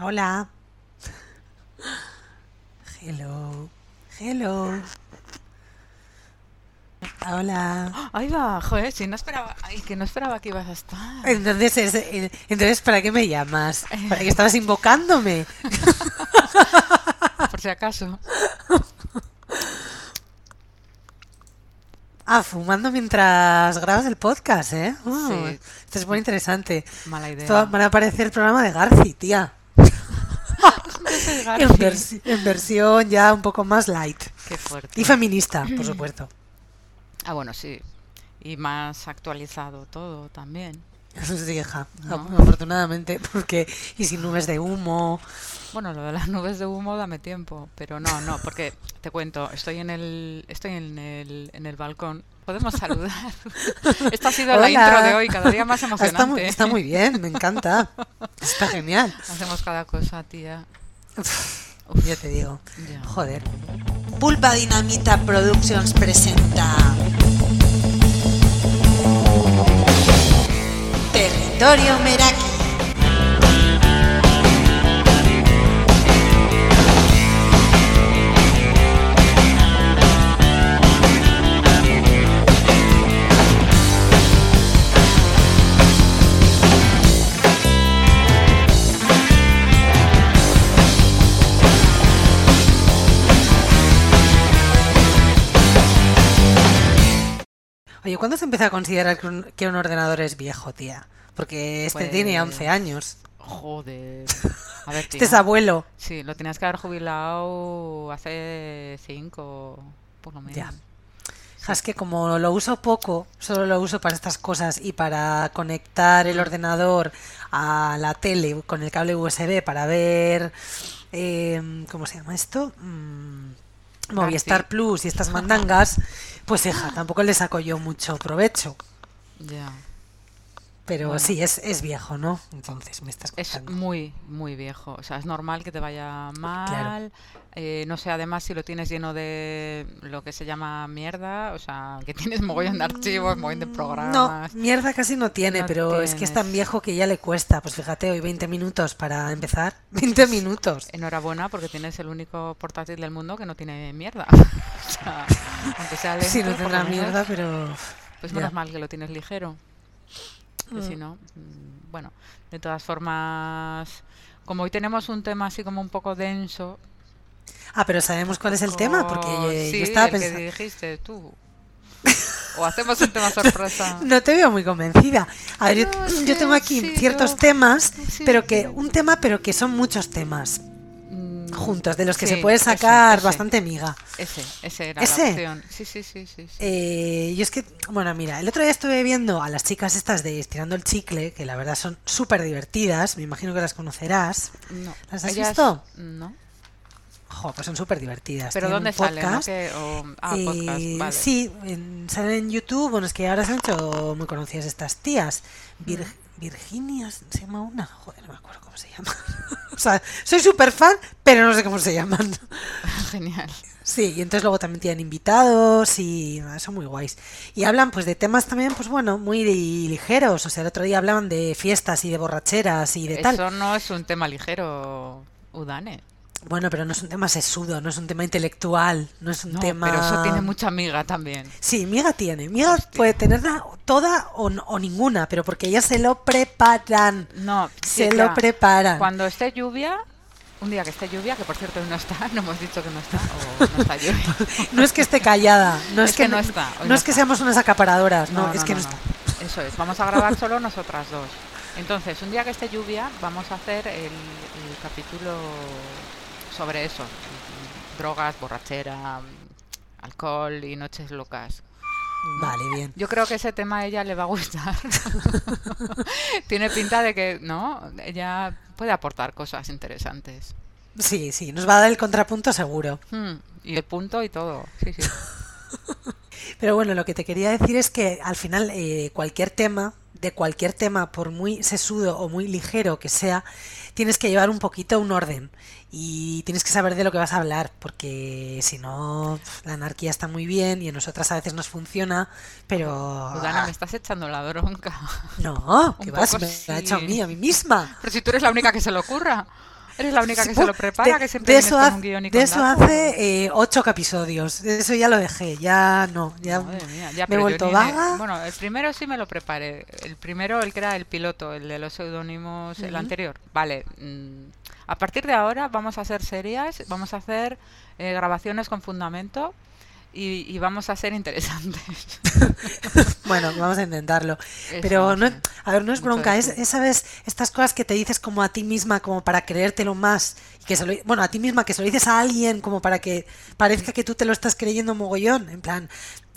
Hola. Hello. Hello. Hola. Ahí va, joder, si no esperaba, ay, que no esperaba que ibas a estar. Entonces, es- eh, entonces ¿para qué me llamas? ¿Para que estabas invocándome? Por si acaso. Ah, fumando mientras grabas el podcast, ¿eh? Uh, Sí. Esto es muy interesante. Mala idea. Esto van a parecer el programa de Garci, tía. En, versi- en versión ya un poco más light. Qué fuerte. Y feminista, por supuesto. Ah, bueno, sí. Y más actualizado todo también. Eso sí, hija. No. Afortunadamente, porque. Y sin nubes de humo. Bueno, lo de las nubes de humo dame tiempo, pero no, no, porque te cuento, estoy en el estoy en el, en el balcón. Podemos saludar. Esta ha sido la Hola. intro de hoy, cada día más Ah, emocionante. Está muy, está muy bien, me encanta. Está genial. Hacemos cada cosa, tía. Ya te digo. Ya. Joder. Pulpa Dinamita Productions presenta Territorio Meraki. ¿Cuándo se empieza a considerar que un, que un ordenador es viejo, tía? Porque este Pues- tiene 11 años. Joder. A ver, Este es abuelo. Sí, lo tenías que haber jubilado hace cinco, por lo menos. Ya. Es que como lo uso poco, solo lo uso para estas cosas y para conectar el ordenador a la tele con el cable USB para ver, eh, ¿cómo se llama esto? Mm, Movistar Garci. Plus y estas mandangas, pues hija, tampoco le saco yo mucho provecho. Ya. Pero Bueno. sí, es, es viejo, ¿no? Entonces me estás Es contando. muy, muy viejo. O sea, es normal que te vaya mal. Eh, no sé, además, si lo tienes lleno de lo que se llama mierda, o sea, que tienes mogollón de archivos, mogollón de No, programas. mierda casi no tiene, No pero es que es tan viejo que ya le cuesta. Pues fíjate, hoy 20 minutos para empezar. 20 minutos. Enhorabuena, porque tienes el único portátil del mundo que no tiene mierda. o sea, aunque sea lento, Sí, no tendrá mierda, pero... Pues ya. menos mal que lo tienes ligero. Que si Mm. no, mm, bueno, de todas formas, como hoy tenemos un tema así como un poco denso. Ah, pero sabemos cuál es el tema, porque Oh, sí, yo estaba el que pensando... dijiste tú. O hacemos un tema sorpresa. No te veo muy convencida. A ver, yo, No, yo tengo aquí sí, ciertos yo- temas, pero que un tema, pero que son muchos temas Mm, juntos, de los que se puede sacar ese, bastante miga. Ese, ese era ¿Ese? la opción. Sí, sí, sí, sí. sí. Eh, yo es que, bueno, mira, el otro día estuve viendo a las chicas estas de Estirando el Chicle, que la verdad son súper divertidas, me imagino que las conocerás. No. ¿Las has Ellas- visto? No. Jo, pues son súper divertidas. Pero Tienen ¿dónde salen? podcast. Que- o- ah, podcast, Eh, vale. Sí, en- salen en YouTube. Bueno, es que ahora se han hecho muy conocidas estas tías. Vir- Mm. Virginia se llama una. Joder, no me acuerdo cómo se llama. o sea, soy súper fan, pero no sé cómo se llaman. Genial. Sí, y entonces luego también tienen invitados y son muy guays. Y hablan pues de temas también, pues bueno, muy ligeros. O sea, el otro día hablaban de fiestas y de borracheras y de tal. Eso no es un tema ligero, Udane. Bueno, pero no es un tema sesudo, no es un tema intelectual, no es un No, tema... pero eso tiene mucha miga también. Sí, miga tiene. Miga Hostia. puede tenerla toda o, ninguna, pero porque ellas se lo preparan. No, Se lo preparan. Cuando esté lluvia, un día que esté lluvia, que por cierto no está, no hemos dicho que no está, o no está lluvia. No es que esté callada, no es, Es que no está, no no es que está. seamos unas acaparadoras, no, es que no, está. Eso es, vamos a grabar solo nosotras dos. Entonces, un día que esté lluvia, vamos a hacer el, el capítulo sobre eso. Drogas, borrachera, alcohol y noches locas. Vale, bien. Yo creo que ese tema a ella le va a gustar. Tiene pinta de que, ¿no? Ella puede aportar cosas interesantes. Sí, sí, nos va a dar el contrapunto seguro. Hmm, Y el punto y todo. Sí, sí. Pero bueno, lo que te quería decir es que al final eh, cualquier tema, de cualquier tema, por muy sesudo o muy ligero que sea, tienes que llevar un poquito un orden y tienes que saber de lo que vas a hablar, porque si no, la anarquía está muy bien y a nosotras a veces nos funciona, pero... Udana, me estás echando la bronca. No, que vas, me la he hecho a mí, a mí misma. Pero si tú eres la única que se le ocurra. Eres la única que se lo de- prepara, que siempre de eso, con un guion y de eso datos. hace eh, ocho episodios. De Eso ya lo dejé. Ya no. Ya Madre mía, ya, me he vuelto ni- vaga. Bueno, el primero sí me lo preparé. El primero, el que era el piloto, el de los seudónimos, el anterior. Vale. mm, a partir de ahora vamos a hacer serias, vamos a hacer eh, grabaciones con fundamento y, y vamos a ser interesantes. Bueno, vamos a intentarlo. Eso, Pero no, a ver, no es bronca, es, ¿sabes? Estas cosas que te dices como a ti misma, como para creértelo más. Y que se lo, bueno, a ti misma, que se lo dices a alguien, como para que parezca que tú te lo estás creyendo mogollón. En plan,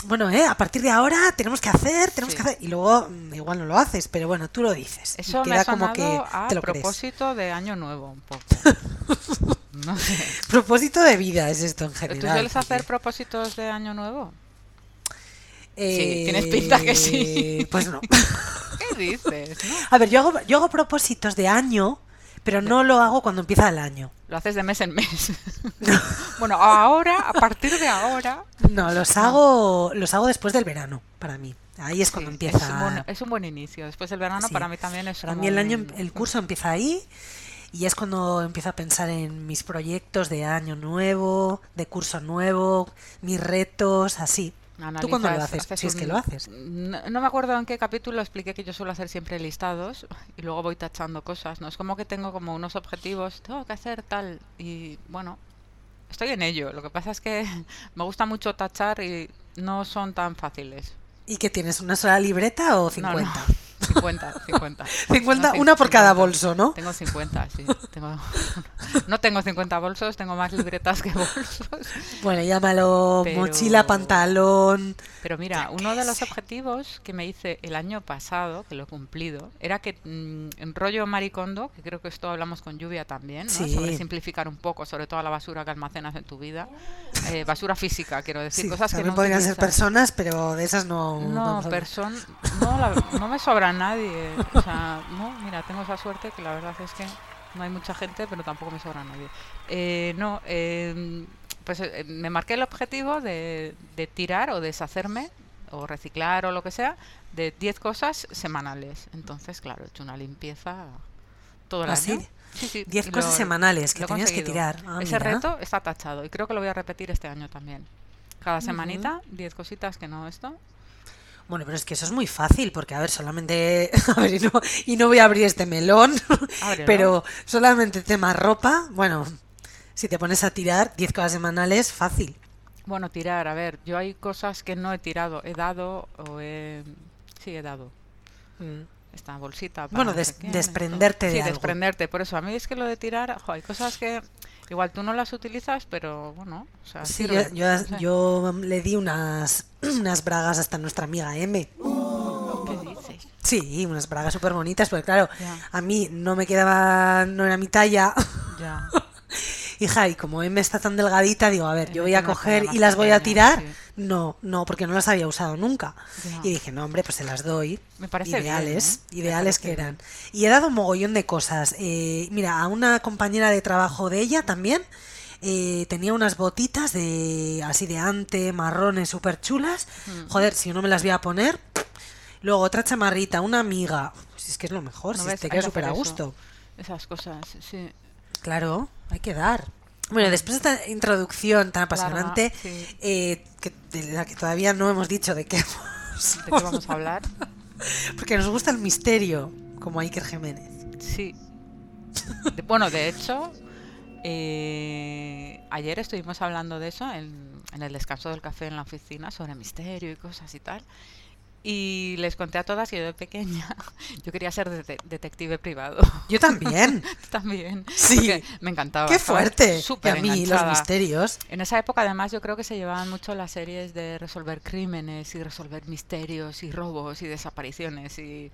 bueno, ¿eh? A partir de ahora tenemos que hacer, tenemos Sí. que hacer. Y luego mm, igual no lo haces, pero bueno, tú lo dices. y Eso me queda ha como que a te lo crees. propósito de Año Nuevo, un poco. No sé. Propósito de vida es esto en ¿Tú general. sueles porque- hacer propósitos de Año Nuevo? Eh, tienes pinta que sí. Pues no. ¿Qué dices? no? A ver, yo hago, yo hago propósitos de año, pero no lo hago cuando empieza el año. Lo haces de mes en mes. bueno, ahora, a partir de ahora, No, los hago, los hago después del verano, para mí. Ahí es cuando Sí, empieza. Es un, buen, es un buen inicio. Después del verano Sí. para mí también es Para mí el año, el curso empieza ahí y es cuando empiezo a pensar en mis proyectos de año nuevo, de curso nuevo, mis retos, así. ¿Tú cuándo lo analizas, haces? Si es que lo haces. No, no me acuerdo en qué capítulo expliqué que yo suelo hacer siempre listados y luego voy tachando cosas. No es como que tengo como unos objetivos, tengo que hacer tal y bueno, estoy en ello. Lo que pasa es que me gusta mucho tachar y no son tan fáciles. ¿Y que tienes una sola libreta o No, 50? no, 50, 50. 50, No, una por cada 50. bolso, ¿no? Tengo 50, sí. Tengo... No tengo 50 bolsos, tengo más libretas que bolsos. Bueno, llámalo Pero- mochila, pantalón. Pero mira, uno de los objetivos que me hice el año pasado, que lo he cumplido, era que mm, en rollo maricondo, que creo que esto hablamos con lluvia también, ¿no? Sí. sobre simplificar un poco, sobre toda la basura que almacenas en tu vida, eh, basura física, quiero decir, Sí, cosas que no podrían ser utilizas. personas, pero de esas no. No, no, la- no me sobra nadie. O sea, no, mira, tengo esa suerte que la verdad es que no hay mucha gente, pero tampoco me sobra nadie. Eh, no, eh, pues eh, me marqué el objetivo de, de tirar o deshacerme o reciclar o lo que sea de 10 cosas semanales. Entonces, claro, he hecho una limpieza todo el ¿Ah, año. sí? Sí, sí, 10 y cosas lo- semanales que tenías que tirar. Ah, Ese mira. reto está tachado y creo que lo voy a repetir este año también. Cada semanita, 10 cositas que no esto. Bueno, pero es que eso es muy fácil, porque a ver, solamente. A ver, y no, y no voy a abrir este melón, Ábrelo. pero solamente tema ropa. Bueno, si te pones a tirar 10 cosas semanales, fácil. Bueno, tirar, a ver, yo hay cosas que no he tirado, he dado o he... Sí, he dado. Mm. Esta bolsita. para Bueno, no des- sé desprenderte de Sí, algo. desprenderte. Por eso, a mí es que lo de tirar, jo, hay cosas que igual tú no las utilizas, pero bueno, o sea, Sí, yo, yo, no sé. yo le di unas, unas bragas hasta nuestra amiga M. ¿Qué dices? Sí, unas bragas súper bonitas, porque claro, Ya. a mí no me quedaba, no era mi talla. Ya. Hija, y como M está tan delgadita, digo, a ver, yo voy a coger y las voy a tirar. sí. No, no, porque no las había usado nunca. Y dije, no, hombre, pues se las doy. Me parece bien, ideales, ¿eh? Me ideales parece que eran. Y he dado un mogollón de cosas. Eh, mira, a una compañera de trabajo de ella también eh, tenía unas botitas de así de ante, marrones, súper chulas. Mm. Joder, si no me las voy a poner. Luego otra chamarrita, una amiga. Si es que es lo mejor, ¿No si ves? te queda que súper a gusto. Esas cosas, sí. Claro, hay que dar. Bueno, después de esta introducción tan apasionante, sí. eh, que, de la que todavía no hemos dicho de qué ¿De qué vamos a hablar? porque nos gusta el misterio, como Iker Jiménez. Sí. Bueno, de hecho, eh, ayer estuvimos hablando de eso en, en el descanso del café en la oficina sobre misterio y cosas y tal. Y les conté a todas que yo de pequeña yo quería ser dete- detective privado. Yo también. También. Sí. Me encantaba. ¡Qué fuerte! Súper a mí los misterios. En esa época, además, yo creo que se llevaban mucho las series de resolver crímenes y resolver misterios y robos y desapariciones y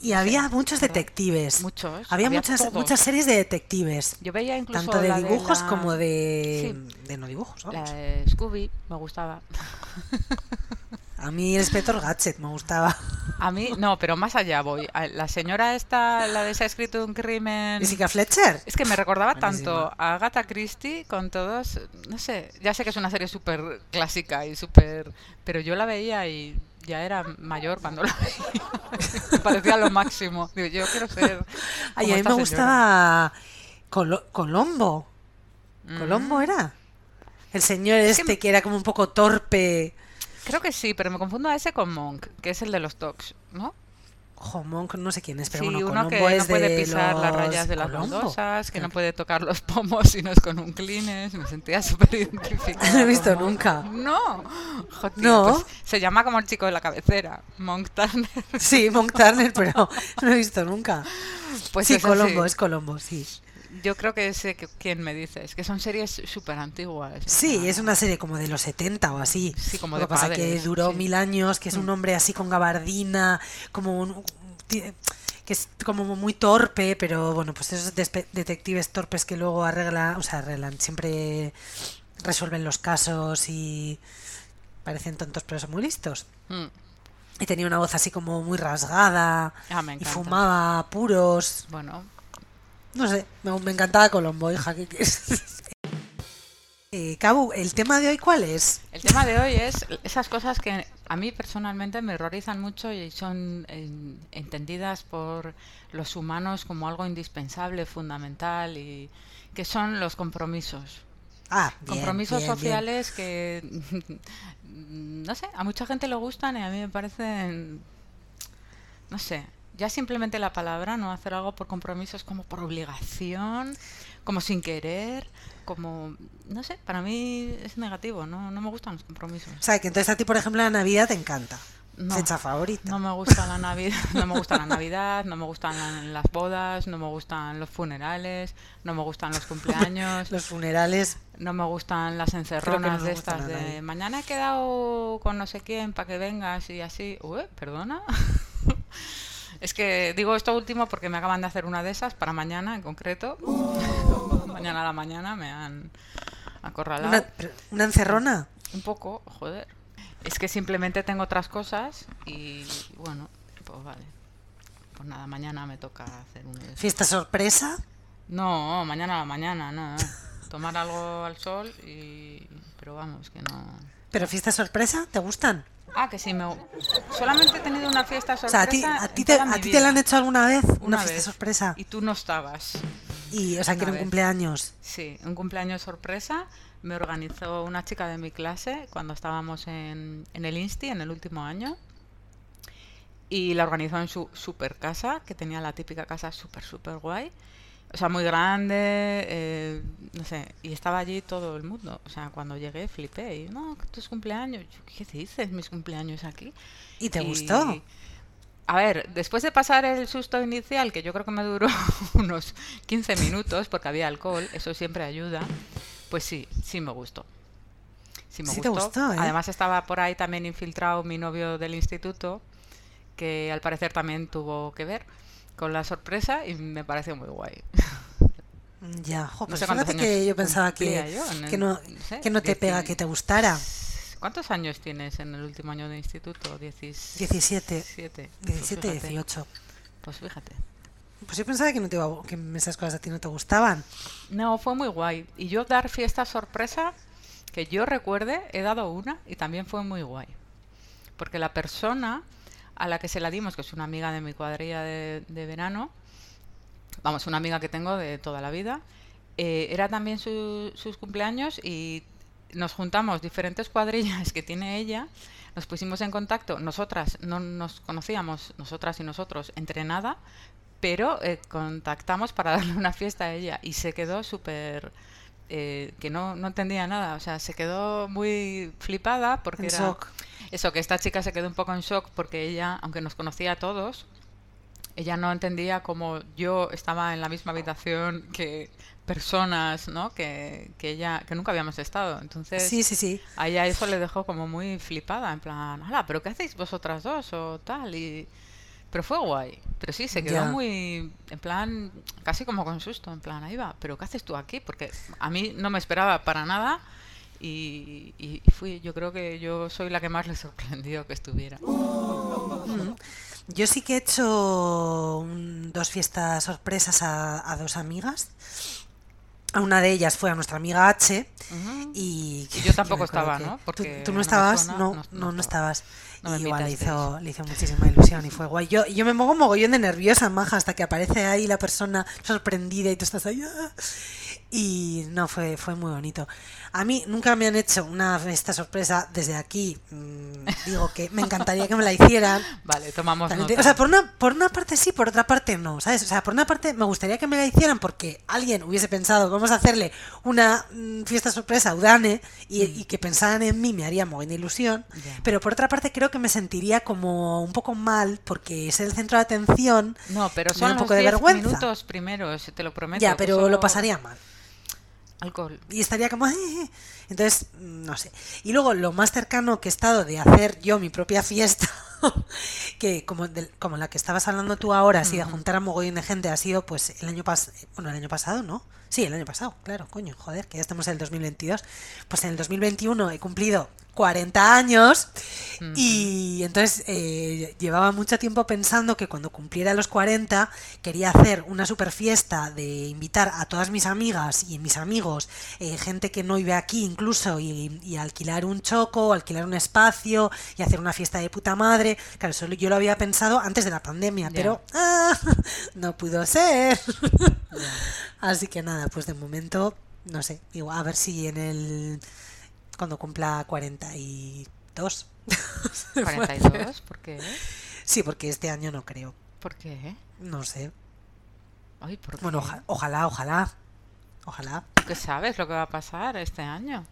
Y había muchos detectives. muchos. Había, muchas, todos. muchas series de detectives. Yo veía incluso Tanto de la dibujos la- como de, Sí. de no dibujos. La vamos. de Scooby me gustaba. A mí el Inspector Gadget me gustaba. A mí, no, pero más allá voy. La señora esta, la de se ha escrito un crimen. Jessica Fletcher. Es que me recordaba tanto a Agatha Christie con todos, no sé, ya sé que es una serie súper clásica y súper... Pero yo la veía y ya era mayor cuando la veía. me parecía lo máximo. Digo, yo quiero ser... Ay, a mí me señora. gustaba Colo- Colombo. Mm. Colombo era. El señor este que era como un poco torpe. Creo que sí, pero me confundo a ese con Monk, que es el de los talks, ¿no? Ojo, Monk, no sé quién es, pero sí, bueno, uno Colombo que es no puede de pisar las rayas de las Colombo. baldosas, que no puede tocar los pomos si no es con un clines. Me sentía súper identificada. No lo he visto Monk. nunca. No. Jo, tío, No. pues se llama como el chico de la cabecera, Monk Turner. Sí, Monk Turner, pero no lo he visto nunca. Pues sí, es así. Colombo, es Colombo, sí. Yo creo que sé que- quién me dices, que son series súper antiguas. Sí, sea, es una serie como de los 70 o así. Sí, como Lo de que pasa que padres, duró sí. mil años, que es un Mm. hombre así con gabardina, como un, que es como muy torpe, pero bueno, pues esos detectives torpes que luego arreglan, o sea, arreglan, siempre resuelven los casos y parecen tontos pero son muy listos. mm, Y tenía una voz así como muy rasgada Ah, y fumaba puros. Bueno, No sé, me, me encantaba Colombo, hija. ¿qué quieres? eh, Cabu, ¿el tema de hoy cuál es? El tema de hoy es esas cosas que a mí personalmente me horrorizan mucho y son eh, entendidas por los humanos como algo indispensable, fundamental y que son los compromisos. Ah, bien, compromisos bien, bien. sociales que no sé, a mucha gente le gustan y a mí me parecen no sé, ya simplemente la palabra, no hacer algo por compromiso es como por obligación, como sin querer, como no sé, para mí es negativo, no no me gustan los compromisos. O sea, que entonces a ti, por ejemplo, la Navidad te encanta. No. Fecha favorita. No me gusta la Navidad, no me gusta la Navidad, no me gustan la- las bodas, no me gustan los funerales, no me gustan los cumpleaños, Los funerales. no me gustan las encerronas de estas de mañana he quedado con no sé quién para que vengas y así. Uy, perdona. es que digo esto último porque me acaban de hacer una de esas para mañana en concreto. mañana a la mañana me han acorralado. Una, encerrona. Un poco, joder. Es que simplemente tengo otras cosas y bueno, pues vale. Pues nada, mañana me toca hacer esos. Fiesta sorpresa. No, mañana a la mañana, no. Tomar algo al sol y... Pero vamos, que no... Pero fiesta sorpresa, ¿te gustan? Ah, que sí, me... Solamente he tenido una fiesta O sorpresa sea, a ti, a ti, te, a ti la han hecho alguna vez una, Una fiesta vez. sorpresa. Y tú no estabas. Y, o sea, que era un cumpleaños. Sí, un cumpleaños sorpresa me organizó una chica de mi clase cuando estábamos en, en el Insti, en el último año. Y la organizó en su super casa, que tenía la típica casa súper, súper guay. O sea, muy grande, eh, no sé, y estaba allí todo el mundo. O sea, cuando llegué flipé y, no, tus cumpleaños. ¿Qué dices, mis cumpleaños aquí? ¿Y te Y- gustó? A ver, después de pasar el susto inicial, que yo creo que me duró unos 15 minutos, porque había alcohol, eso siempre ayuda, pues sí, sí me gustó. Sí me Sí te gustó. gustó, ¿eh? Además estaba por ahí también infiltrado mi novio del instituto, que al parecer también tuvo que ver con la sorpresa y me pareció muy guay. Ya, jo, No pues sé fíjate que yo pensaba que, yo en que, el- no, no sé, que no te pega que te gustara. ¿Cuántos años tienes en el último año de instituto? 17. 17, Pues 17, fíjate. 18. Pues fíjate. Pues yo pensaba que, no te iba, que esas cosas a ti no te gustaban. No, fue muy guay. Y yo dar fiesta sorpresa, que yo recuerde, he dado una y también fue muy guay. Porque la persona a la que se la dimos, que es una amiga de mi cuadrilla de, verano, vamos, una amiga que tengo de toda la vida, eh, era también su- sus cumpleaños y nos juntamos diferentes cuadrillas que tiene ella, nos pusimos en contacto, nosotras no nos conocíamos, nosotras y nosotros, entre nada, pero eh, contactamos para darle una fiesta a ella y se quedó súper... eh, que no, no entendía nada, o sea, se quedó muy flipada porque En era... shock. Eso, que esta chica se quedó un poco en shock porque ella, aunque nos conocía a todos, ella no entendía cómo yo estaba en la misma habitación que personas, ¿no? Que, que ella, que nunca habíamos estado. Entonces, Sí, sí, sí. a ella eso le dejó como muy flipada, en plan, hala, pero ¿qué hacéis vosotras dos o tal? Y pero fue guay. Pero sí, se quedó Ya. muy, en plan, casi como con susto, en plan, ahí va, pero ¿qué haces tú aquí? Porque a mí no me esperaba para nada y, y fui, yo creo que yo soy la que más le sorprendió que estuviera. Mm. Yo sí que he hecho un- dos fiestas sorpresas a, a dos amigas. Una de ellas fue a nuestra amiga H y... Yo tampoco estaba, que- ¿no? ¿Tú- Porque ¿Tú, no estabas? no, no- no, no no, estaba. estabas. No y igual le hizo, le hizo muchísima ilusión y fue guay. Yo, yo me pongo mogollón de nerviosa, maja, hasta que aparece ahí la persona sorprendida y tú estás ahí. ¡ah! Y no, fue, fue muy bonito. A mí nunca me han hecho una fiesta sorpresa desde aquí. mm, digo que me encantaría que me la hicieran. Vale, tomamos También nota. te- O sea, por una, por una parte sí, por otra parte no, ¿sabes? O sea, por una parte me gustaría que me la hicieran porque alguien hubiese pensado, vamos a hacerle una mm, fiesta sorpresa a Udane y, y que pensaran en mí me haría muy ilusión. Pero por otra parte creo que me sentiría como un poco mal porque ser el centro de atención No, pero son un los poco de 10 vergüenza. minutos primeros, te lo prometo. ya, pero solo lo pasaría mal. Alcohol. Y estaría como... "Eh, eh". Entonces, mm, no sé. Y luego lo más cercano que he estado de hacer yo mi propia fiesta, que como, como la que estabas hablando tú ahora, así de juntar a mogollón de gente, ha sido pues el año pasado, bueno, el año pasado, ¿no? Sí, el año pasado, claro, coño, joder, que ya estamos en el 2022. Pues en el 2021 he cumplido 40 años y entonces eh, llevaba mucho tiempo pensando que cuando cumpliera los 40 quería hacer una super fiesta de invitar a todas mis amigas y mis amigos, eh, gente que no vive aquí incluso, y, y alquilar un choco, alquilar un espacio y hacer una fiesta de puta madre. Claro, eso yo lo había pensado antes de la pandemia, pero ah, no pudo ser. Así que nada, pues de momento, no sé, digo, a ver si en el... cuando cumpla 42. 42, ¿por qué? Sí, porque este año no creo. ¿Por qué? No sé. Ay, ¿por qué? Bueno, oja- ojalá, ojalá. Ojalá. ¿Tú qué sabes lo que va a pasar este año?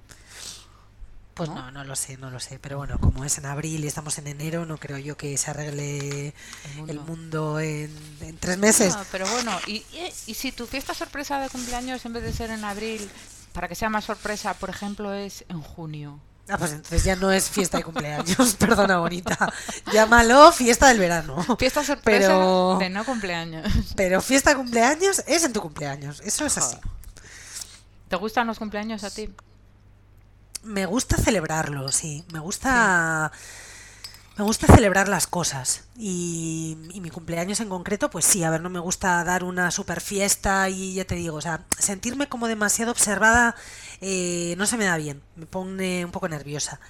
Pues ¿No? no, no lo sé, no lo sé. Pero bueno, como es en abril y estamos en enero, no creo yo que se arregle El el mundo. mundo en, en tres meses. No, pero bueno, y, y, y si tu fiesta sorpresa de cumpleaños en vez de ser en abril, para que sea más sorpresa, por ejemplo, es en junio? Ah, pues entonces ya no es fiesta de cumpleaños, perdona bonita. Llámalo fiesta del verano. Fiesta sorpresa Pero- de no cumpleaños. Pero fiesta de cumpleaños es en tu cumpleaños. Eso es así. ¿Te gustan los cumpleaños a ti? Me gusta celebrarlo, sí. Me gusta. Me gusta celebrar las cosas. Y, y mi cumpleaños en concreto, pues sí, a ver, no me gusta dar una super fiesta y ya te digo, o sea, sentirme como demasiado observada eh, no se me da bien. Me pone un poco nerviosa.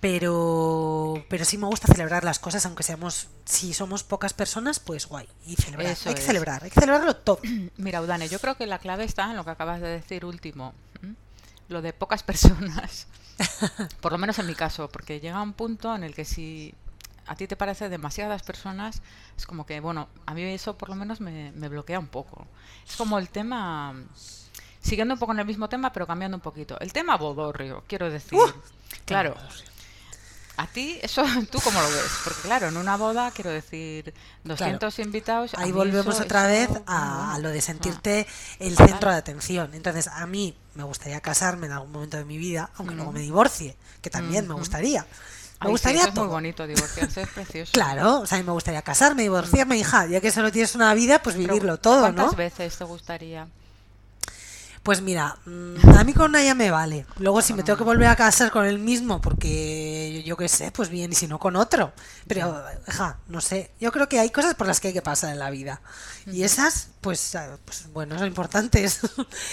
Pero, pero sí me gusta celebrar las cosas, aunque seamos, si somos pocas personas, pues guay. Y celebrar. Eso hay que celebrar, hay que celebrarlo todo. Mira, Udane, yo creo que la clave está en lo que acabas de decir último. Lo de pocas personas. Por lo menos en mi caso, porque llega un punto en el que si a ti te parece demasiadas personas, es como que, bueno, a mí eso por lo menos me, me bloquea un poco. Es como el tema, siguiendo un poco en el mismo tema, pero cambiando un poquito. El tema bodorrio, quiero decir. claro. A ti, eso, ¿tú cómo lo ves? Porque claro, en una boda, quiero decir, 200 invitados. Ahí volvemos eso- otra eso, vez a, lo de ah. sentirte el centro de atención. Entonces, a mí me gustaría casarme en algún momento de mi vida, aunque luego me divorcie, que también me gustaría. Me Ay, sí, gustaría es muy todo. bonito, divorciarse es precioso. Claro, o sea, me gustaría casarme, divorciarme, hija, ya que solo tienes una vida, pues Pero, vivirlo todo, ¿Cuántas ¿no? veces te gustaría? Pues mira, mm, a mí con una ya me vale. Luego si me tengo que volver a casar con el mismo, porque yo qué sé, pues bien, y si no con otro. Pero, hija, no sé. Yo creo que hay cosas por las que hay que pasar en la vida. Y esas, pues, ah, pues bueno, son importantes.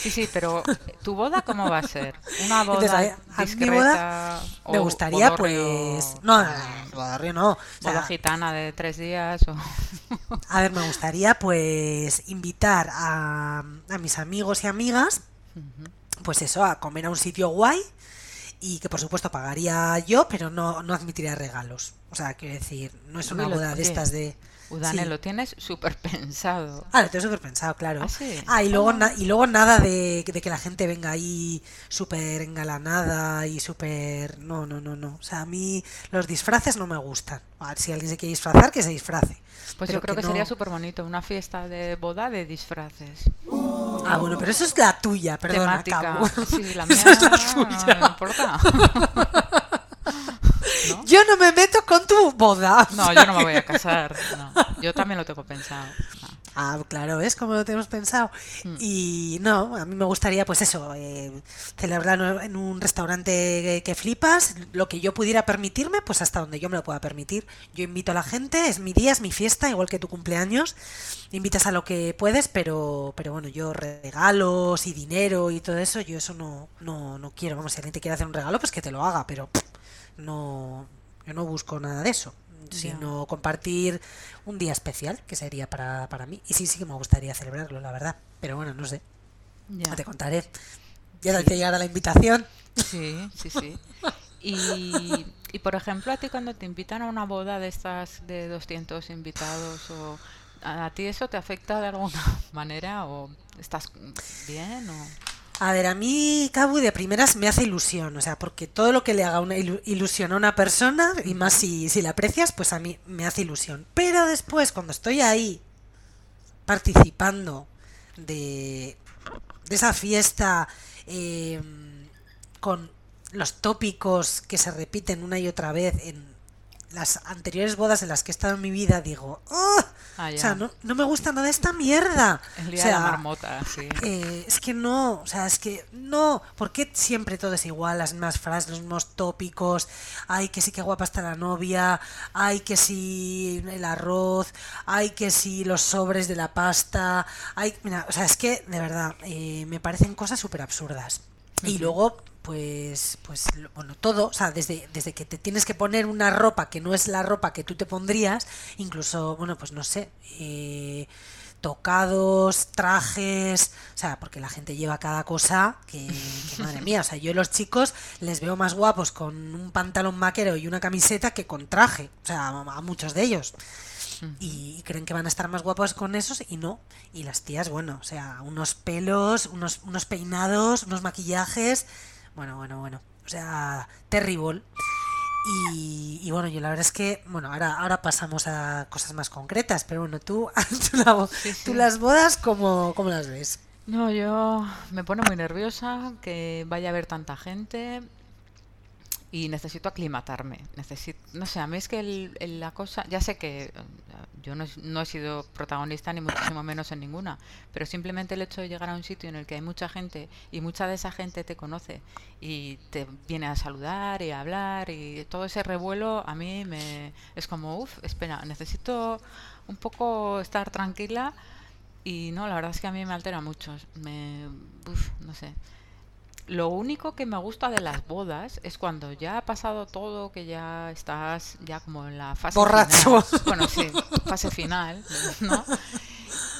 Sí, sí, pero ¿tu boda cómo va a ser? ¿Una boda Entonces, a- a mí mi discreta? boda me gustaría, pues... No, no, no. O sea, boda gitana de tres días o... A ver, me gustaría pues invitar a, a mis amigos y amigas, pues eso, a comer a un sitio guay y que por supuesto pagaría yo, pero no, no admitiría regalos. O sea, quiero decir, no es una boda de estas de... Udane, Sí. lo tienes súper pensado. Ah, lo tengo súper pensado, claro. ¿Ah, sí? y luego, na- y luego nada de, de que la gente venga ahí súper engalanada y súper... No, no, no, no. O sea, a mí los disfraces no me gustan. A ver, si alguien se quiere disfrazar, que se disfrace. Pues Pero yo creo que, sería no- súper bonito, una fiesta de boda de disfraces. Ah, bueno, pero eso es la tuya. Cabo. Sí, la mía es la no suya. me importa. ¿No? Yo no me meto con tu boda. No, yo no me voy a casar. no. Yo también lo tengo pensado. no. Ah, claro, ¿ves cómo lo tenemos pensado? Mm. Y no, a mí me gustaría, pues eso, eh, celebrarlo en un restaurante que, que flipas, lo que yo pudiera permitirme, pues hasta donde yo me lo pueda permitir. Yo invito a la gente, es mi día, es mi fiesta, igual que tu cumpleaños. Invitas a lo que puedes, pero, pero bueno, yo regalos y dinero y todo eso, yo eso no, no, no quiero. Vamos, si alguien te quiere hacer un regalo, pues que te lo haga, pero pff, no, yo no busco nada de eso sino compartir un día especial que sería para, para mí. Y sí, sí que me gustaría celebrarlo, la verdad. Pero bueno, no sé. Ya. Te contaré. Ya te llegará la invitación. Sí, sí, sí. Y, y por ejemplo, a ti cuando te invitan a una boda de estas de 200 invitados, o ¿a ti eso te afecta de alguna manera o estás bien o...? A ver, a mí Cabu de primeras me hace ilusión, o sea, porque todo lo que le haga una ilu- ilusión a una persona, y más si, la aprecias, pues a mí me hace ilusión. Pero después, cuando estoy ahí participando de, de esa fiesta eh, con los tópicos que se repiten una y otra vez en las anteriores bodas en las que he estado en mi vida, digo, ¡oh! Ah, o sea, no, no me gusta nada esta mierda. El O de la marmota, sí. eh, es que no, o sea, es que no, ¿por qué siempre todo es igual? Las mismas frases, los mismos tópicos, ay, que sí que guapa está la novia, ay, que sí el arroz, ay, que sí los sobres de la pasta, ay, mira, o sea, es que de verdad, eh, me parecen cosas súper absurdas. Y luego, pues, pues, bueno, todo, o sea, desde, desde que te tienes que poner una ropa que no es la ropa que tú te pondrías, incluso, bueno, pues no sé, eh, tocados, trajes, o sea, porque la gente lleva cada cosa que, que, madre mía, o sea, yo los chicos les veo más guapos con un pantalón vaquero y una camiseta que con traje, o sea, a muchos de ellos. Y, y creen que van a estar más guapos con esos y no. Y las tías, bueno, o sea, unos pelos, unos, unos peinados, unos maquillajes, bueno, bueno, bueno, o sea, terrible. Y, y bueno, yo la verdad es que, bueno, ahora, ahora pasamos a cosas más concretas, pero bueno, tú, tú, la bo- Sí, sí. tú las bodas, ¿cómo, cómo las ves? No, yo me pone muy nerviosa que vaya a haber tanta gente y necesito aclimatarme. Necesito, no sé, a mí es que el- la cosa, ya sé que eh, yo no, no he sido protagonista ni muchísimo menos en ninguna, pero simplemente el hecho de llegar a un sitio en el que hay mucha gente y mucha de esa gente te conoce y te viene a saludar y a hablar y todo ese revuelo a mí me es como, uff, espera, necesito un poco estar tranquila y no, la verdad es que a mí me altera mucho. Me, uf, no sé. Lo único que me gusta de las bodas es cuando ya ha pasado todo, que ya estás ya como en la fase Borracho. final. Bueno, sí, fase final, ¿no?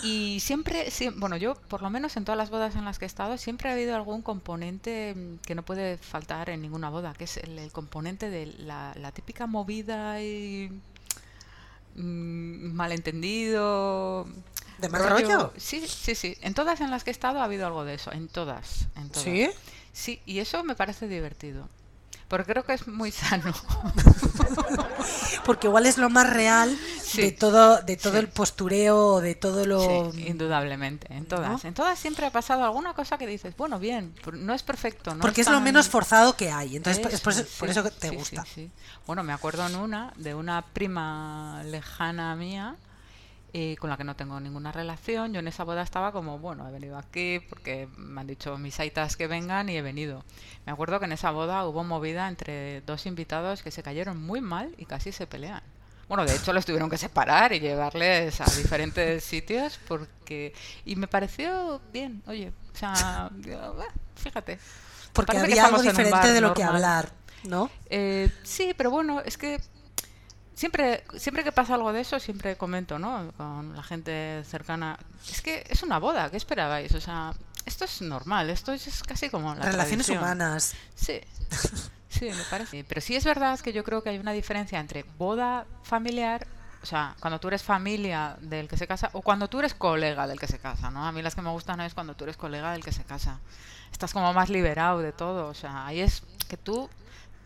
Y siempre, siem- bueno, yo por lo menos en todas las bodas en las que he estado, siempre ha habido algún componente mm, que no puede faltar en ninguna boda, que es el, el componente de la, la típica movida y mm, malentendido. ¿De mal rollo? Sí, sí, sí. En todas en las que he estado ha habido algo de eso. En todas. En todas. ¿Sí? Sí, y eso me parece divertido. Porque creo que es muy sano. Porque igual es lo más real Sí. de todo, de todo Sí. el postureo, de todo lo... Sí, indudablemente. En todas. ¿No? En todas siempre ha pasado alguna cosa que dices, bueno, bien, no es perfecto. No Porque es tan- lo menos forzado que hay. Entonces, es por, eso- por eso que te gusta. sí, sí. Bueno, me acuerdo en una de una prima lejana mía eh, con la que no tengo ninguna relación. Yo en esa boda estaba como, bueno, he venido aquí porque me han dicho mis aitas que vengan y he venido. Me acuerdo que en esa boda hubo movida entre dos invitados que se cayeron muy mal y casi se pelean. Bueno, de hecho los tuvieron que separar y llevarles a diferentes sitios porque... Y me pareció bien, oye, o sea, digo, "Ah, fíjate. Porque que había algo diferente bar de lo que normal. hablar, ¿no? Eh, sí, pero bueno, es que siempre, siempre que pasa algo de eso, siempre comento, ¿no? Con la gente cercana. Es que es una boda, ¿qué esperabais? O sea, esto es normal, esto es, casi como la Relaciones tradición. humanas. Sí, sí, me parece. Pero sí es verdad que yo creo que hay una diferencia entre boda familiar, o sea, cuando tú eres familia del que se casa, o cuando tú eres colega del que se casa, ¿no? A mí las que me gustan es cuando tú eres colega del que se casa. Estás como más liberado de todo, o sea, ahí es que tú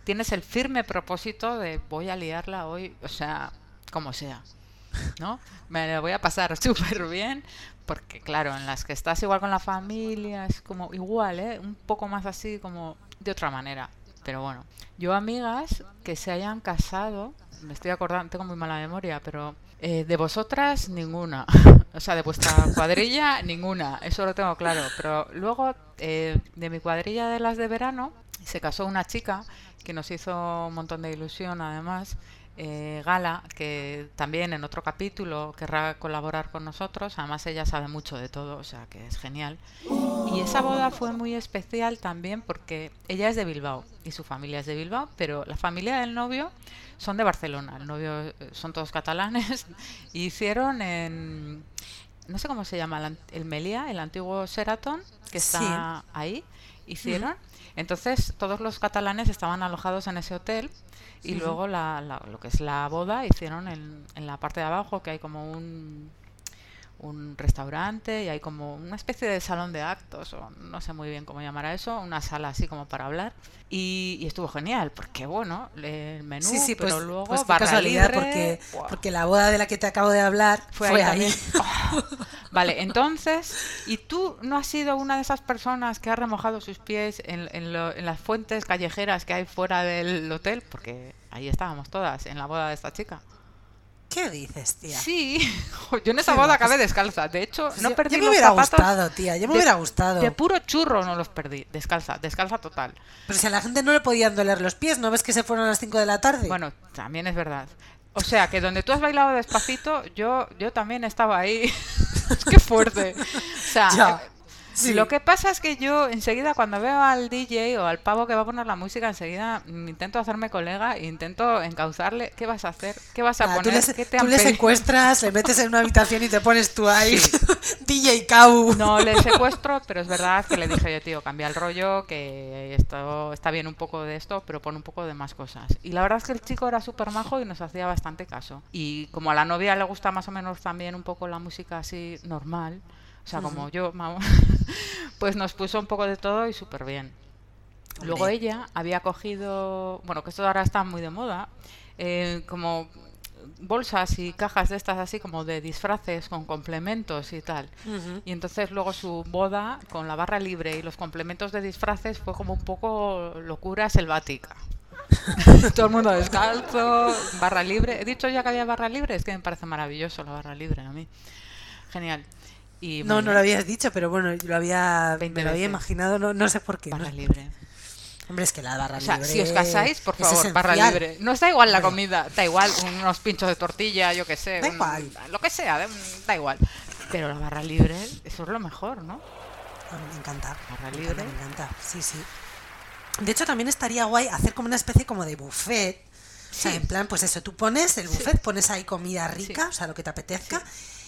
tienes el firme propósito de voy a liarla hoy, o sea, como sea. ¿no? Me lo voy a pasar súper bien, porque claro, en las que estás igual con la familia, es como igual, ¿eh? Un poco más así, como de otra manera. Pero bueno, yo amigas que se hayan casado, me estoy acordando, tengo muy mala memoria, pero Eh, de vosotras, ninguna. O sea, de vuestra cuadrilla, ninguna. Eso lo tengo claro. Pero luego, eh, de mi cuadrilla de las de verano, se casó una chica que nos hizo un montón de ilusión, además. eh, Gala, que también en otro capítulo querrá colaborar con nosotros. Además, ella sabe mucho de todo, o sea que es genial. Y esa boda fue muy especial también porque ella es de Bilbao y su familia es de Bilbao, pero la familia del novio son de Barcelona. El novio eh, son todos catalanes y hicieron en no sé cómo se llama el, el Meliá, el antiguo Sheraton que Sí. está ahí. Hicieron. Entonces todos los catalanes estaban alojados en ese hotel y luego la, la- lo que es la boda hicieron en, en la parte de abajo que hay como un un restaurante y hay como una especie de salón de actos o no sé muy bien cómo llamar a eso, una sala así como para hablar y, y estuvo genial porque bueno, el menú, Sí, sí, pues, pero luego pues barra casualidad, libre, porque, porque la boda de la que te acabo de hablar Fue, fue, ahí. Oh. Vale, entonces, ¿y tú no has sido una de esas personas que ha remojado sus pies en, en lo- en las fuentes callejeras que hay fuera del hotel? Porque ahí estábamos todas, en la boda de esta chica. ¿Qué dices, tía? Sí, yo en esa boda acabé descalza. De hecho, no yo- perdí yo me los hubiera zapatos gustado, tía, yo me de- hubiera gustado. De puro churro no los perdí, descalza, descalza total. Pero si a la gente no le podían doler los pies, ¿no ves que se fueron a las 5 de la tarde? Bueno, también es verdad. O sea, que donde tú has bailado despacito, yo, yo también estaba ahí. Qué fuerte. O sea, Ya, eh, sí. lo que pasa es que yo enseguida cuando veo al DJ o al pavo que va a poner la música, enseguida mm, intento hacerme colega e intento encauzarle. ¿Qué vas a hacer? ¿Qué vas a tú poner? le, ¿Qué te tú han le pedido? secuestras, le metes en una habitación y te pones tú ahí. Sí. DJ Cau. No le secuestro, pero es verdad que le dije yo, tío, cambia el rollo, que esto está bien un poco de esto, pero pon un poco de más cosas. Y la verdad es que el chico era súper majo y nos hacía bastante caso. Y como a la novia le gusta más o menos también un poco la música así normal, o sea, como yo, vamos, pues nos puso un poco de todo y súper bien. Luego ella había cogido, bueno, que esto ahora está muy de moda, eh, como bolsas y cajas de estas así como de disfraces con complementos y tal. Y entonces luego su boda con la barra libre y los complementos de disfraces fue como un poco locura selvática. Todo el mundo descalzo, barra libre. He dicho ya que había barra libre, es que me parece maravilloso la barra libre a mí. Genial. Y No, no lo habías dicho, pero bueno, lo había, me lo había imaginado, no, no sé por qué. no barra sé. libre. Hombre, es que la barra O sea, libre si os casáis, por es favor, barra esencial. libre. No da igual la Hombre. comida, da igual unos pinchos de tortilla, yo qué sé. Da un- igual. Lo que sea, da, igual. Pero la barra libre, eso es lo mejor, ¿no? Me encanta. Barra libre. me encanta. Sí, sí. De hecho, también estaría guay hacer como una especie como de buffet. O sea, Sí. en plan, pues eso, tú pones el buffet, pones ahí comida rica, Sí. o sea, lo que te apetezca,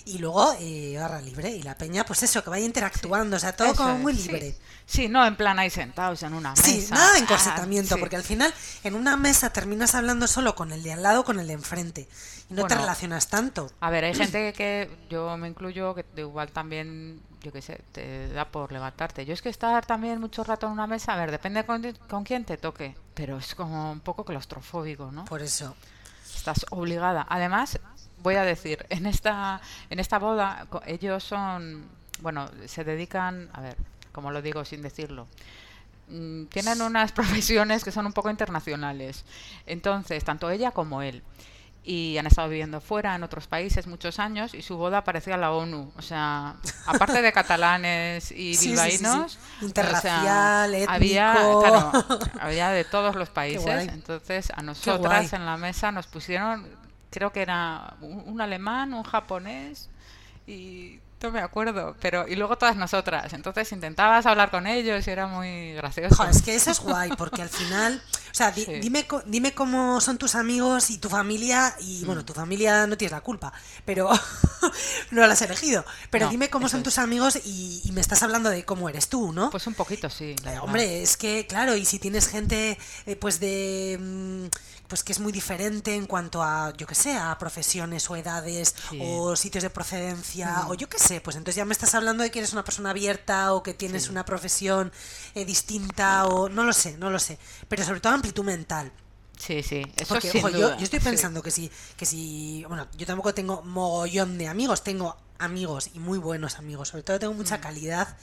y luego eh, barra libre. Y la peña, pues eso, que vaya interactuando, o sea, todo como es, muy sí. libre. Sí, no en plan ahí sentados en una mesa. Sí, nada de Ah, encorsetamiento, sí. porque al final en una mesa terminas hablando solo con el de al lado con el de enfrente. Y no te Bueno. relacionas tanto. A ver, hay gente que yo me incluyo que de igual también, yo qué sé, te da por levantarte. Yo es que estar también mucho rato en una mesa, a ver, depende con, con quién te toque, pero es como un poco claustrofóbico, ¿no? Por eso. Estás obligada. Además, voy a decir, en esta en esta boda ellos son, bueno, se dedican, a ver, como lo digo sin decirlo. mm, Tienen unas profesiones que son un poco internacionales. Entonces, tanto ella como él. Y han estado viviendo fuera, en otros países, muchos años, y su boda parecía la ONU. O sea, aparte de catalanes y Sí, sí, sí, sí. bilbaínos, o sea, Interracial, había, claro, había de todos los países. Entonces, a nosotras en la mesa nos pusieron, creo que era un, un alemán, un japonés y no me acuerdo, pero y luego todas nosotras. Entonces intentabas hablar con ellos y era muy gracioso. Joder, es que eso es guay, porque al final, o sea, di- Sí. dime, dime cómo son tus amigos y tu familia, y Mm. bueno, tu familia no tienes la culpa, pero no la has elegido. Pero No, dime cómo son es. tus amigos y, y me estás hablando de cómo eres tú, ¿no? Pues un poquito, sí. Eh. Hombre, es que, claro, y si tienes gente, eh, pues de. mm, Pues que es muy diferente en cuanto a, yo que sé, a profesiones o edades Sí. o sitios de procedencia o yo que sé, pues entonces ya me estás hablando de que eres una persona abierta o que tienes Sí. una profesión eh, distinta o no lo sé, no lo sé, pero sobre todo amplitud mental. Sí, sí, eso Porque, sin ojo, yo, duda, yo estoy sí. pensando que si, que si, bueno, yo tampoco tengo mogollón de amigos, tengo amigos y muy buenos amigos, sobre todo tengo Mm. mucha calidad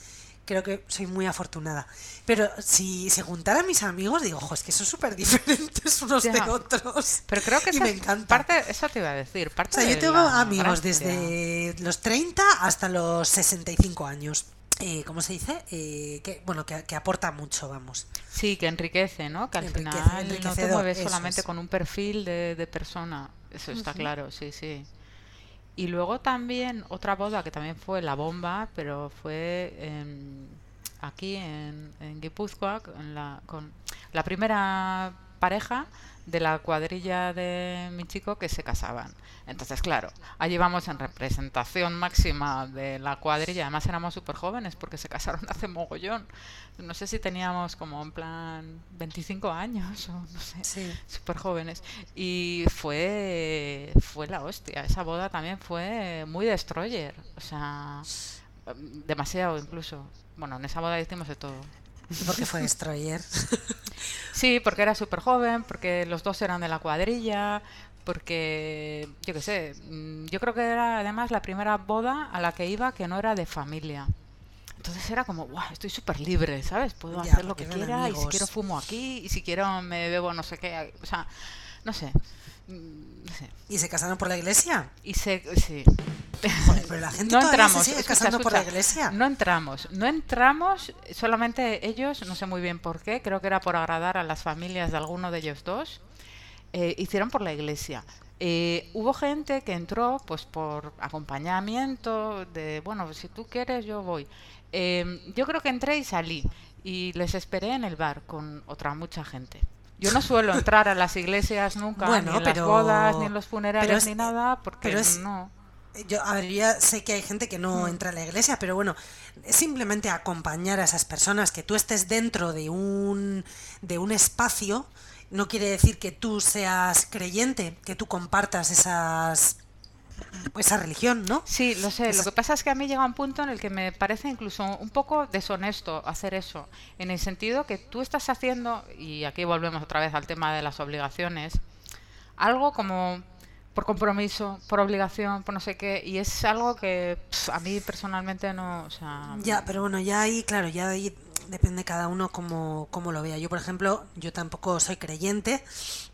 creo que soy muy afortunada. Pero si se juntara a mis amigos, digo, ojo, es que son súper diferentes unos de Ya. otros. Pero creo que Y me encanta. parte, eso te iba a decir, O parte sea, yo de tengo la amigos gracia. desde los 30 hasta los 65 años. Eh, ¿Cómo se dice? Eh, que, bueno, que, que aporta mucho, vamos. Sí, que enriquece, ¿no? Que al Enriquece, final no te mueves solamente es. con un perfil de, de persona. Eso está claro, sí, sí. Y luego también otra boda que también fue la bomba, pero fue en- aquí en, en Guipúzcoa, en la, con la primera pareja de la cuadrilla de mi chico que se casaban. Entonces, claro, allí vamos en representación máxima de la cuadrilla. Además éramos súper jóvenes porque se casaron hace mogollón. No sé si teníamos como en plan 25 años o no sé Sí. súper jóvenes y fue fue la hostia esa boda también fue muy destroyer o sea demasiado incluso bueno en esa boda hicimos de todo Porque fue Destroyer. sí porque era súper joven porque los dos eran de la cuadrilla porque yo qué sé mm, yo creo que era además la primera boda a la que iba que no era de familia entonces era como, guau, estoy súper libre, ¿sabes? Puedo Ya, hacer lo que quiera y si amigos. quiero fumo aquí y si quiero me bebo no sé qué. O sea, no sé. ¿Y se casaron por la iglesia? Y se, sí. Joder, pero la gente no entramos. se sigue escucha, casando por la escucha, iglesia. No entramos. No entramos. Solamente ellos, no sé muy bien por qué, creo que era por agradar a las familias de alguno de ellos dos, eh, hicieron por la iglesia. Eh, hubo gente que entró pues por acompañamiento de, bueno, si tú quieres yo voy. Eh, yo creo que entré y salí y les esperé en el bar con otra mucha gente. Yo no suelo entrar a las iglesias nunca, Bueno, ni en pero- las bodas, ni en los funerales, es- ni nada, porque pero es- no. Yo, a ver, ya sé que hay gente que no entra a la iglesia, pero bueno, es simplemente acompañar a esas personas, que tú estés dentro de un, de un espacio, no quiere decir que tú seas creyente, que tú compartas esas esa religión, ¿no? Sí, lo sé. Lo que pasa es que a mí llega un punto en el que me parece incluso un poco deshonesto hacer eso, en el sentido que tú estás haciendo, y aquí volvemos otra vez al tema de las obligaciones, algo como por compromiso, por obligación, por no sé qué, y es algo que pf, a mí personalmente no, o sea, Ya, pero bueno, ya ahí, claro, ya ahí depende cada uno como, como lo vea. Yo, por ejemplo, yo tampoco soy creyente,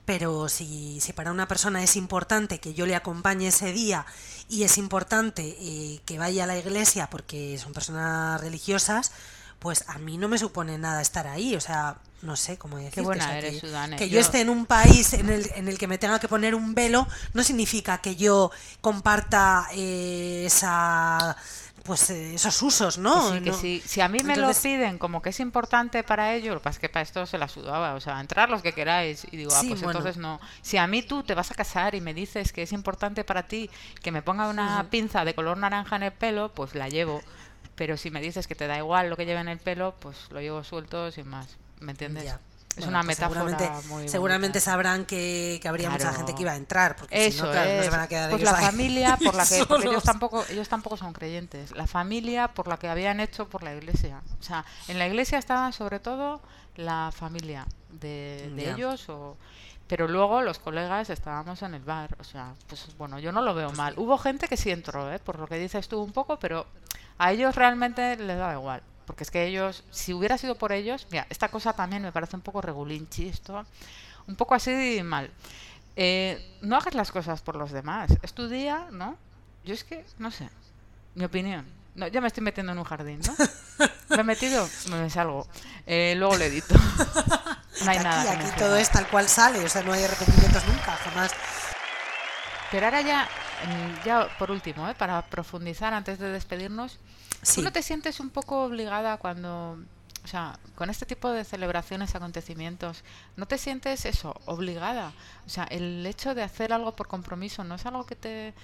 pero si, si para una persona es importante que yo le acompañe ese día y es importante eh, que vaya a la iglesia porque son personas religiosas, pues a mí no me supone nada estar ahí. O sea, no sé cómo decirte. o buena sea, eres, que, Sudane. que yo Yo- esté en un país en el, en el que me tenga que poner un velo no significa que yo comparta eh, esa pues eh, esos usos, ¿no? Que sí, que No- sí. Si a mí me Entonces- lo piden como que es importante para ellos, lo que pasa es que para esto se la sudaba, o sea, entrar los que queráis. Y digo, ah, pues bueno. entonces no. Si a mí tú te vas a casar y me dices que es importante para ti que me ponga una pinza de color naranja en el pelo, pues la llevo. Pero si me dices que te da igual lo que lleve en el pelo, pues lo llevo suelto sin más. ¿Me entiendes? Ya. Es Bueno, una pues metáfora seguramente, muy seguramente sabrán que, que habría mucha gente que iba a entrar, porque si Eso no, claro, no es. se van a quedar pues ellos la ahí familia por la que porque ellos tampoco ellos tampoco son creyentes. La familia por la que habían hecho por la iglesia. O sea, en la iglesia estaba sobre todo la familia de, ellos o pero luego los colegas estábamos en el bar, o sea, pues bueno, yo no lo Pues veo mal. Hubo gente que sí entró, ¿eh? por lo que dices tú un poco, pero a ellos realmente les daba igual. Porque es que ellos, si hubiera sido por ellos, mira, esta cosa también me parece un poco regulinchi, esto, un poco así mal. Eh, no hagas las cosas por los demás, es tu día, ¿no? Yo es que, no sé, mi opinión. No, ya me estoy metiendo en un jardín, ¿no? ¿Me he metido? Me salgo. Eh, luego lo edito. No hay aquí, nada. aquí todo es tal cual sale, o sea, no hay arrepentimientos nunca, jamás. Pero ahora ya, mm, ya por último, ¿eh? para profundizar antes de despedirnos, Sí. ¿tú no te sientes un poco obligada cuando, o sea, con este tipo de celebraciones, acontecimientos, no te sientes eso, obligada? O sea, el hecho de hacer algo por compromiso no es algo que te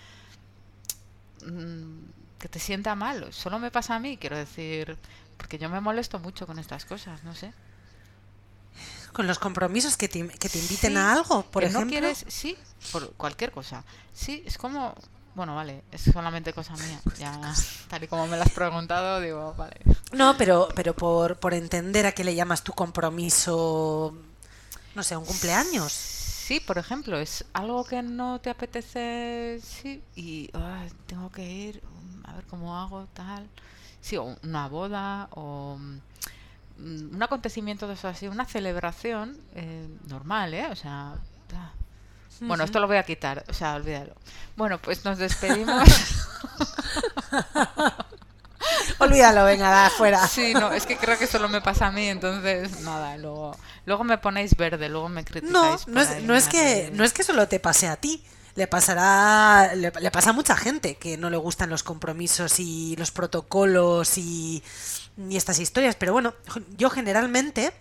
mm, que te sienta mal, solo me pasa a mí, quiero decir, porque yo me molesto mucho con estas cosas, no sé. Con los compromisos que te, que te inviten Sí, a algo, por que ejemplo. no quieres, sí, por cualquier cosa. Sí, es como, bueno, vale, es solamente cosa mía. Ya, tal y como me lo has preguntado, digo, vale. No, pero, pero por, por entender a qué le llamas tu compromiso, no sé, un cumpleaños. Sí, por ejemplo, es algo que no te apetece, sí, y tengo que ir, mm, a ver cómo hago, tal. sí, o una boda o mm, un acontecimiento de eso así, una celebración eh, normal, ¿eh? O sea. Bueno, esto lo voy a quitar, o sea, olvídalo. Bueno, pues nos despedimos. Olvídalo, venga, da, fuera. Sí, no, es que creo que solo me pasa a mí, entonces nada, luego, luego me ponéis verde, luego me criticáis. no es, no es que no es que solo te pase a ti. Le pasará, le, le pasa a mucha gente que no le gustan los compromisos y los protocolos y, y estas historias. Pero bueno, yo generalmente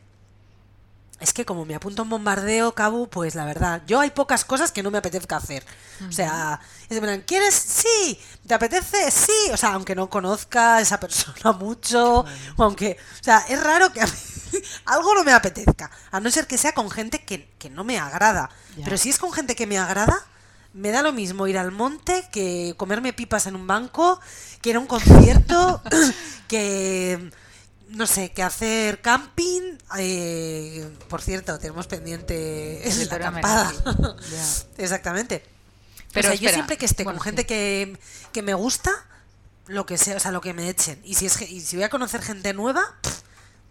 es que como me apunto un bombardeo, Cabu, pues la verdad, yo hay pocas cosas que no me apetezca hacer. O sea, es plan, ¿quieres? Sí. ¿Te apetece? Sí. O sea, aunque no conozca a esa persona mucho, o aunque, o sea, es raro que a mí algo no me apetezca, a no ser que sea con gente que, que no me agrada. Ya. Pero si es con gente que me agrada, me da lo mismo ir al monte que comerme pipas en un banco, que ir a un concierto, que no sé, que hacer camping. eh, por cierto, tenemos pendiente la acampada. Exactamente. Pero Pero yo espera, siempre que esté bueno, con gente sí. que, que me gusta, lo que sea, o sea, lo que me echen. Y si es y si voy a conocer gente nueva, pff,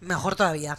mejor todavía.